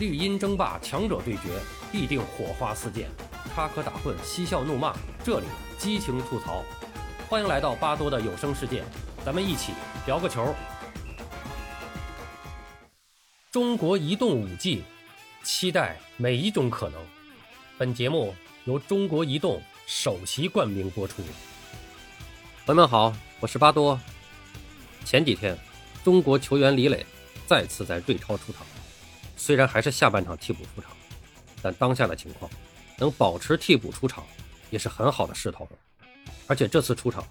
绿茵争霸，强者对决，必定火花四溅；插科打诨，嬉笑怒骂，这里激情吐槽。欢迎来到巴多的有声世界，咱们一起聊个球。中国移动 5G，期待每一种可能。本节目由中国移动首席冠名播出。朋友们好，我是巴多。前几天，中国球员李磊再次在瑞超出场。虽然还是下半场替补出场，但当下的情况，能保持替补出场也是很好的势头。而且这次出场，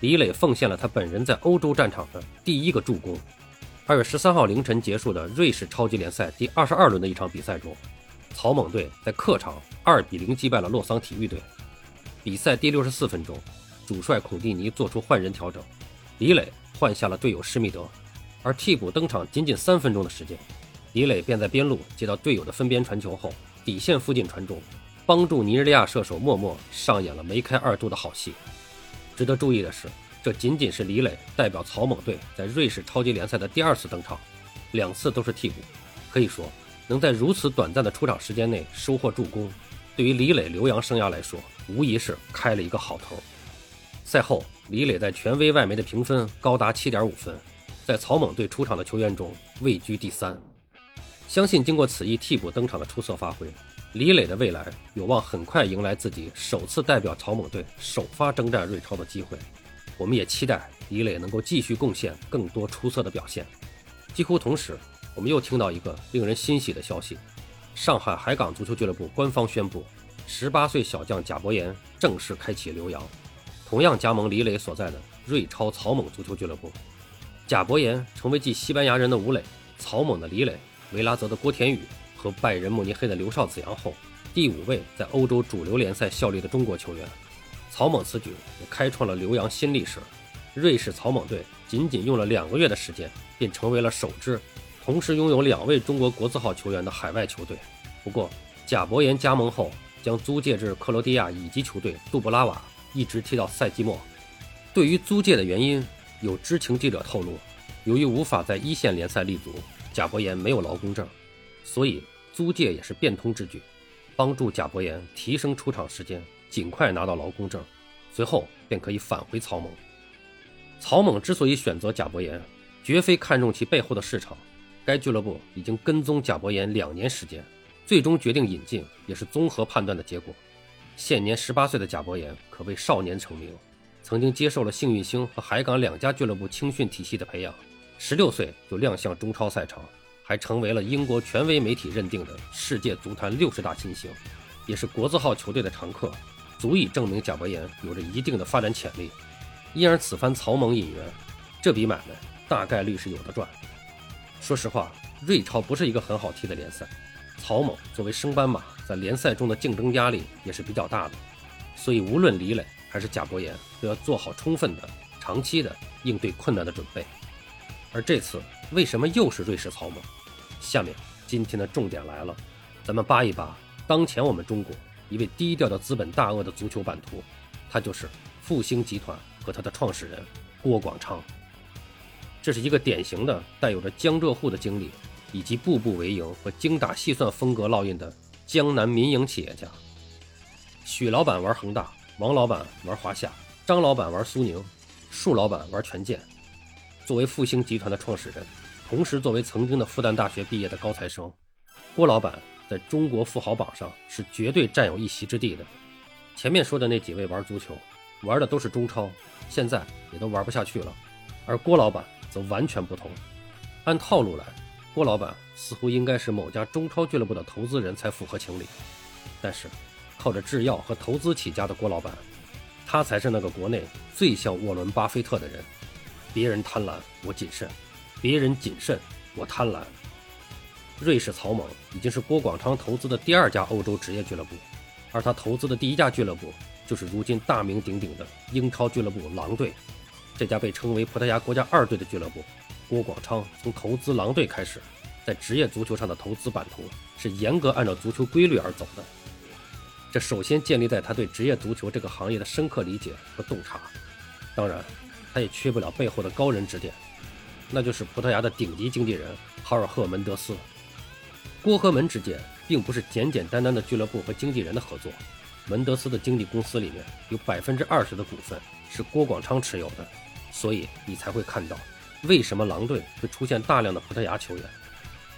李磊奉献了他本人在欧洲战场的第一个助攻。二月十三号凌晨结束的瑞士超级联赛第二十二轮的一场比赛中，草蜢队在客场二比零击败了洛桑体育队。比赛第六十四分钟，主帅孔蒂尼做出换人调整，李磊换下了队友施密德，而替补登场仅仅三分钟的时间。李磊便在边路接到队友的分边传球后，底线附近传中，帮助尼日利亚射手默默上演了梅开二度的好戏。值得注意的是，这仅仅是李磊代表草蜢队在瑞士超级联赛的第二次登场，两次都是替补。可以说，能在如此短暂的出场时间内收获助攻，对于李磊留洋生涯来说，无疑是开了一个好头。赛后，李磊在权威外媒的评分高达七点五分，在草蜢队出场的球员中位居第三。相信经过此役替补登场的出色发挥，李磊的未来有望很快迎来自己首次代表草蜢队首发征战瑞超的机会。我们也期待李磊能够继续贡献更多出色的表现。几乎同时，我们又听到一个令人欣喜的消息：上海海港足球俱乐部官方宣布，18岁小将贾博言正式开启留洋，同样加盟李磊所在的瑞超草蜢足球俱乐部。贾博言成为继西班牙人的吴磊、草蜢的李磊。维拉泽的郭田雨和拜仁慕尼黑的刘少子阳后，第五位在欧洲主流联赛效力的中国球员。草蜢此举也开创了留洋新历史。瑞士草蜢队仅仅用了两个月的时间，便成为了首支同时拥有两位中国国字号球员的海外球队。不过，贾博言加盟后将租借至克罗地亚乙级球队杜布拉瓦，一直踢到赛季末。对于租借的原因，有知情记者透露，由于无法在一线联赛立足。贾博言没有劳工证，所以租借也是变通之举，帮助贾博言提升出场时间，尽快拿到劳工证，随后便可以返回草蜢。草蜢之所以选择贾博言，绝非看中其背后的市场，该俱乐部已经跟踪贾博言两年时间，最终决定引进也是综合判断的结果。现年十八岁的贾博言可谓少年成名，曾经接受了幸运星和海港两家俱乐部青训体系的培养。十六岁就亮相中超赛场，还成为了英国权威媒体认定的世界足坛六十大新星，也是国字号球队的常客，足以证明贾博言有着一定的发展潜力。因而此番草蜢引援，这笔买卖大概率是有的赚。说实话，瑞超不是一个很好踢的联赛，草蜢作为升班马，在联赛中的竞争压力也是比较大的，所以无论李磊还是贾博言，都要做好充分的、长期的应对困难的准备。而这次为什么又是瑞士草蜢？下面今天的重点来了，咱们扒一扒当前我们中国一位低调的资本大鳄的足球版图，他就是复兴集团和他的创始人郭广昌。这是一个典型的带有着江浙沪的经历，以及步步为营和精打细算风格烙印的江南民营企业家。许老板玩恒大，王老板玩华夏，张老板玩苏宁，树老板玩权健。作为复兴集团的创始人，同时作为曾经的复旦大学毕业的高材生，郭老板在中国富豪榜上是绝对占有一席之地的。前面说的那几位玩足球，玩的都是中超，现在也都玩不下去了，而郭老板则完全不同。按套路来，郭老板似乎应该是某家中超俱乐部的投资人才符合情理，但是靠着制药和投资起家的郭老板，他才是那个国内最像沃伦·巴菲特的人。别人贪婪，我谨慎；别人谨慎，我贪婪。瑞士草蜢已经是郭广昌投资的第二家欧洲职业俱乐部，而他投资的第一家俱乐部就是如今大名鼎鼎的英超俱乐部狼队。这家被称为葡萄牙国家二队的俱乐部，郭广昌从投资狼队开始，在职业足球上的投资版图是严格按照足球规律而走的。这首先建立在他对职业足球这个行业的深刻理解和洞察，当然。他也缺不了背后的高人指点，那就是葡萄牙的顶级经纪人豪尔赫门德斯。郭和门之间并不是简简单单的俱乐部和经纪人的合作，门德斯的经纪公司里面有百分之二十的股份是郭广昌持有的，所以你才会看到为什么狼队会出现大量的葡萄牙球员。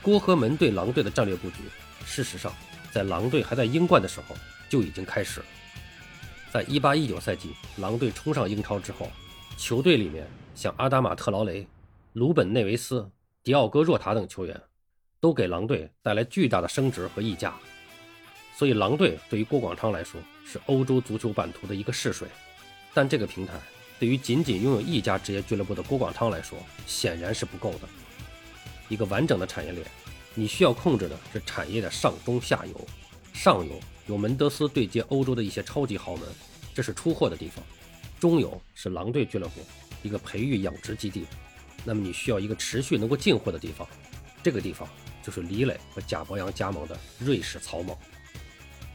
郭和门对狼队的战略布局，事实上在狼队还在英冠的时候就已经开始了。在一八一九赛季，狼队冲上英超之后，球队里面像阿达马特劳雷、鲁本内维斯、迪奥戈若塔等球员。都给狼队带来巨大的升值和溢价，所以狼队对于郭广昌来说是欧洲足球版图的一个试水。但这个平台对于仅仅拥有一家职业俱乐部的郭广昌来说显然是不够的。一个完整的产业链，你需要控制的是产业的上中下游。上游有门德斯对接欧洲的一些超级豪门，这是出货的地方；中游是狼队俱乐部一个培育养殖基地。那么你需要一个持续能够进货的地方，这个地方。就是李磊和贾博洋加盟的瑞士草蜢。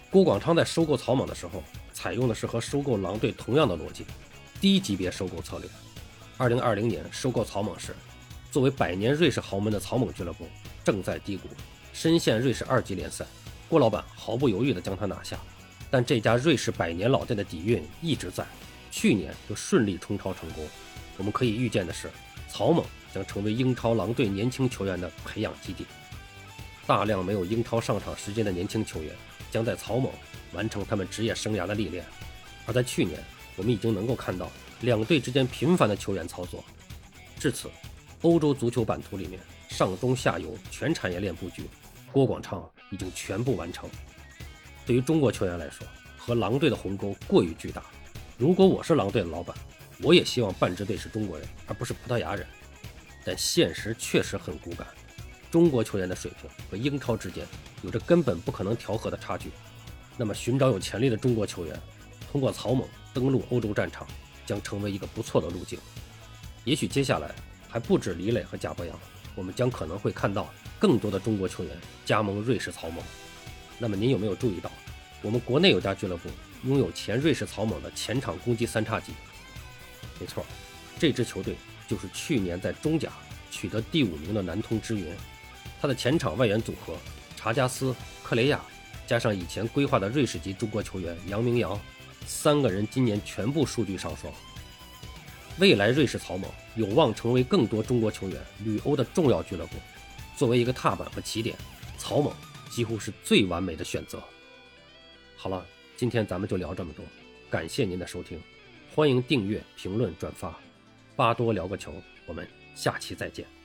郭广昌在收购草蜢的时候，采用的是和收购狼队同样的逻辑，低级别收购策略。二零二零年收购草蜢时，作为百年瑞士豪门的草蜢俱乐部正在低谷，深陷瑞士二级联赛。郭老板毫不犹豫地将它拿下。但这家瑞士百年老店的底蕴一直在，去年就顺利冲超成功。我们可以预见的是，草蜢将成为英超狼队年轻球员的培养基地。大量没有英超上场时间的年轻球员将在草蜢完成他们职业生涯的历练，而在去年，我们已经能够看到两队之间频繁的球员操作。至此，欧洲足球版图里面上中下游全产业链布局，郭广昌已经全部完成。对于中国球员来说，和狼队的鸿沟过于巨大。如果我是狼队的老板，我也希望半支队是中国人，而不是葡萄牙人。但现实确实很骨感。中国球员的水平和英超之间有着根本不可能调和的差距，那么寻找有潜力的中国球员，通过草蜢登陆欧洲战场将成为一个不错的路径。也许接下来还不止李磊和贾博洋，我们将可能会看到更多的中国球员加盟瑞士草蜢。那么您有没有注意到，我们国内有家俱乐部拥有前瑞士草蜢的前场攻击三叉戟？没错，这支球队就是去年在中甲取得第五名的南通之云。他的前场外援组合查加斯、克雷亚，加上以前规划的瑞士籍中国球员杨明阳，三个人今年全部数据上双。未来瑞士草蜢有望成为更多中国球员旅欧的重要俱乐部。作为一个踏板和起点，草蜢几乎是最完美的选择。好了，今天咱们就聊这么多，感谢您的收听，欢迎订阅、评论、转发，巴多聊个球，我们下期再见。